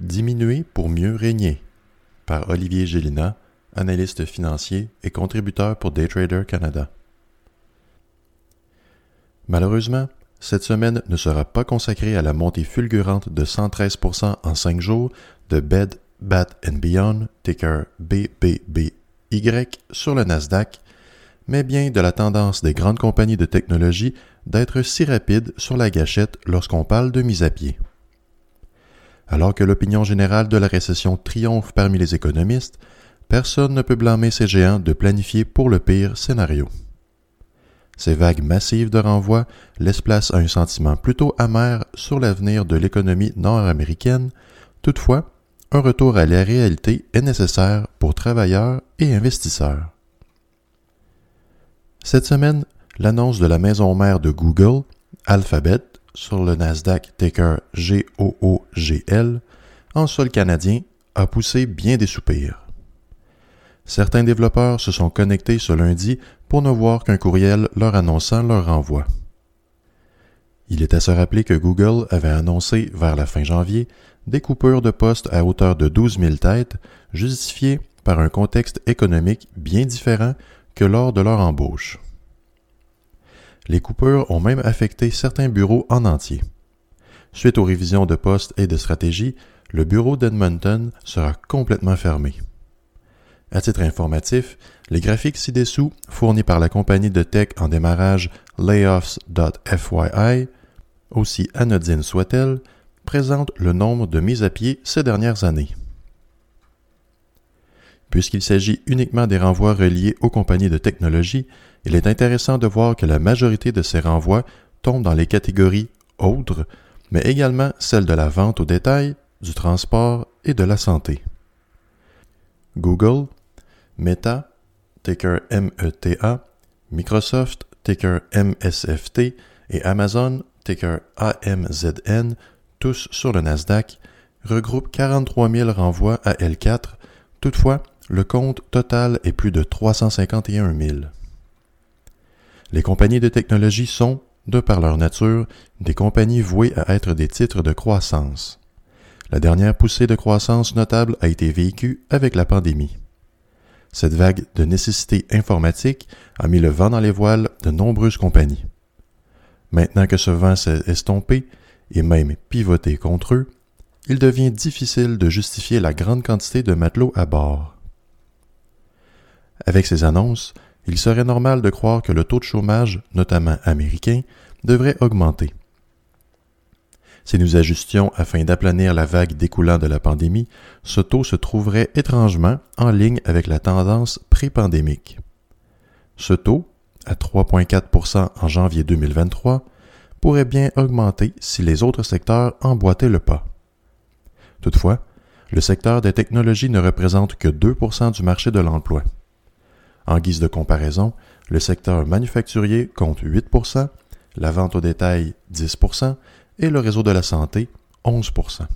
Diminuer pour mieux régner par Olivier Gélina, analyste financier et contributeur pour Daytrader Canada. Malheureusement, cette semaine ne sera pas consacrée à la montée fulgurante de 113% en 5 jours de Bed, Bat Beyond, ticker BBBY, sur le Nasdaq, mais bien de la tendance des grandes compagnies de technologie d'être si rapides sur la gâchette lorsqu'on parle de mise à pied. Alors que l'opinion générale de la récession triomphe parmi les économistes, personne ne peut blâmer ces géants de planifier pour le pire scénario. Ces vagues massives de renvoi laissent place à un sentiment plutôt amer sur l'avenir de l'économie nord-américaine. Toutefois, un retour à la réalité est nécessaire pour travailleurs et investisseurs. Cette semaine, l'annonce de la maison mère de Google, Alphabet, sur le Nasdaq ticker GOOGL, en sol canadien, a poussé bien des soupirs. Certains développeurs se sont connectés ce lundi pour ne voir qu'un courriel leur annonçant leur renvoi. Il est à se rappeler que Google avait annoncé vers la fin janvier des coupures de postes à hauteur de 12 000 têtes, justifiées par un contexte économique bien différent que lors de leur embauche. Les coupures ont même affecté certains bureaux en entier. Suite aux révisions de postes et de stratégie, le bureau d'Edmonton sera complètement fermé. À titre informatif, les graphiques ci-dessous, fournis par la compagnie de tech en démarrage layoffs.fyi, aussi anodine soit-elle, présentent le nombre de mises à pied ces dernières années. Puisqu'il s'agit uniquement des renvois reliés aux compagnies de technologie, il est intéressant de voir que la majorité de ces renvois tombent dans les catégories autres, mais également celles de la vente au détail, du transport et de la santé. Google, Meta, ticker META, Microsoft, ticker MSFT, et Amazon, ticker AMZN, tous sur le Nasdaq, regroupent 43 000 renvois à L4. Toutefois, le compte total est plus de 351 000. Les compagnies de technologie sont, de par leur nature, des compagnies vouées à être des titres de croissance. La dernière poussée de croissance notable a été vécue avec la pandémie. Cette vague de nécessité informatique a mis le vent dans les voiles de nombreuses compagnies. Maintenant que ce vent s'est estompé et même pivoté contre eux, il devient difficile de justifier la grande quantité de matelots à bord. Avec ces annonces, il serait normal de croire que le taux de chômage, notamment américain, devrait augmenter. Si nous ajustions afin d'aplanir la vague découlant de la pandémie, ce taux se trouverait étrangement en ligne avec la tendance pré-pandémique. Ce taux, à 3,4% en janvier 2023, pourrait bien augmenter si les autres secteurs emboîtaient le pas. Toutefois, le secteur des technologies ne représente que 2% du marché de l'emploi. En guise de comparaison, le secteur manufacturier compte 8% la vente au détail 10% et le réseau de la santé 11%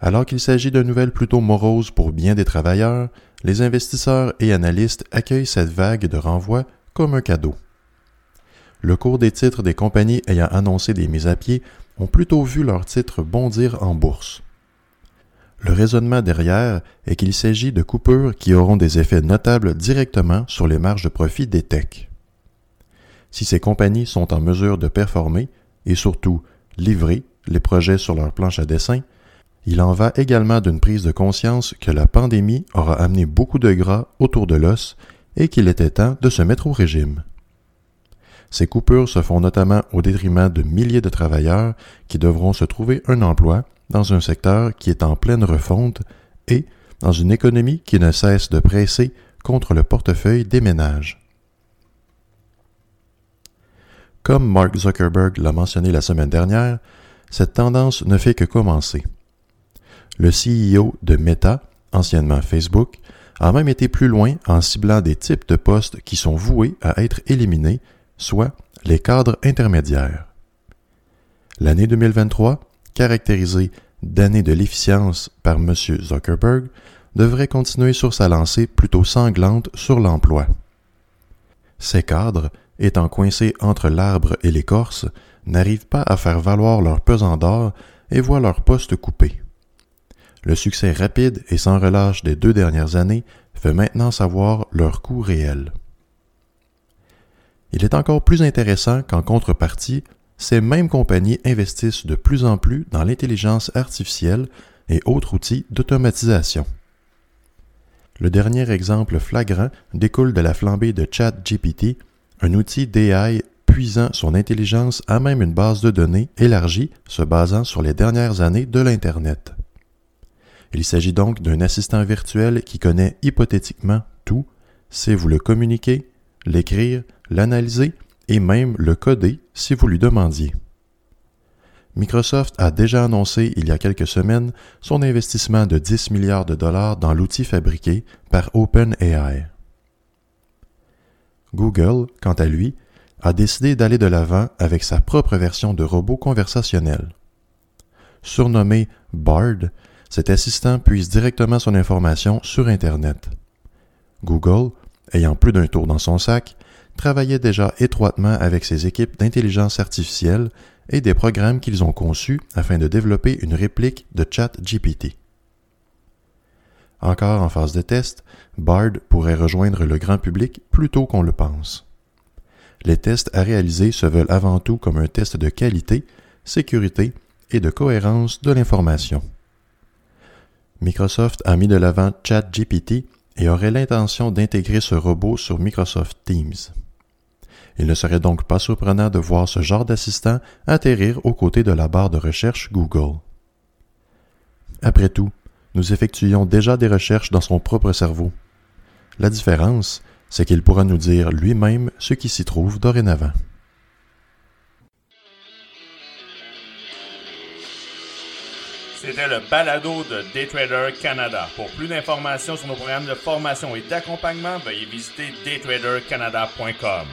Alors qu'il s'agit de nouvelles plutôt moroses pour bien des travailleurs, les investisseurs et analystes accueillent cette vague de renvoi comme un cadeau. Le cours des titres des compagnies ayant annoncé des mises à pied ont plutôt vu leurs titres bondir en bourse. Le raisonnement derrière est qu'il s'agit de coupures qui auront des effets notables directement sur les marges de profit des techs. Si ces compagnies sont en mesure de performer et surtout livrer les projets sur leur planche à dessin, il en va également d'une prise de conscience que la pandémie aura amené beaucoup de gras autour de l'os et qu'il était temps de se mettre au régime. Ces coupures se font notamment au détriment de milliers de travailleurs qui devront se trouver un emploi dans un secteur qui est en pleine refonte et dans une économie qui ne cesse de presser contre le portefeuille des ménages. Comme Mark Zuckerberg l'a mentionné la semaine dernière, cette tendance ne fait que commencer. Le CEO de Meta, anciennement Facebook, a même été plus loin en ciblant des types de postes qui sont voués à être éliminés, soit les cadres intermédiaires. L'année 2023, caractérisée d'année de l'efficience par M. Zuckerberg, devrait continuer sur sa lancée plutôt sanglante sur l'emploi. Ces cadres, étant coincés entre l'arbre et l'écorce, n'arrivent pas à faire valoir leur pesant d'or et voient leur poste coupé. Le succès rapide et sans relâche des deux dernières années fait maintenant savoir leur coût réel. Il est encore plus intéressant qu'en contrepartie, ces mêmes compagnies investissent de plus en plus dans l'intelligence artificielle et autres outils d'automatisation. Le dernier exemple flagrant découle de la flambée de ChatGPT, un outil d'AI puisant son intelligence à même une base de données élargie se basant sur les dernières années de l'Internet. Il s'agit donc d'un assistant virtuel qui connaît hypothétiquement tout, sait vous le communiquer, l'écrire, l'analyser et même le coder si vous lui demandiez. Microsoft a déjà annoncé il y a quelques semaines son investissement de 10 milliards de dollars dans l'outil fabriqué par OpenAI. Google, quant à lui, a décidé d'aller de l'avant avec sa propre version de robot conversationnel. Surnommé Bard, cet assistant puise directement son information sur Internet. Google, ayant plus d'un tour dans son sac, travaillait déjà étroitement avec ses équipes d'intelligence artificielle et des programmes qu'ils ont conçus afin de développer une réplique de ChatGPT. Encore en phase de test, Bard pourrait rejoindre le grand public plus tôt qu'on le pense. Les tests à réaliser se veulent avant tout comme un test de qualité, sécurité et de cohérence de l'information. Microsoft a mis de l'avant ChatGPT et aurait l'intention d'intégrer ce robot sur Microsoft Teams. Il ne serait donc pas surprenant de voir ce genre d'assistant atterrir aux côtés de la barre de recherche Google. Après tout, nous effectuions déjà des recherches dans son propre cerveau. La différence, c'est qu'il pourra nous dire lui-même ce qui s'y trouve dorénavant. C'était le balado de Daytrader Canada. Pour plus d'informations sur nos programmes de formation et d'accompagnement, veuillez visiter daytradercanada.com.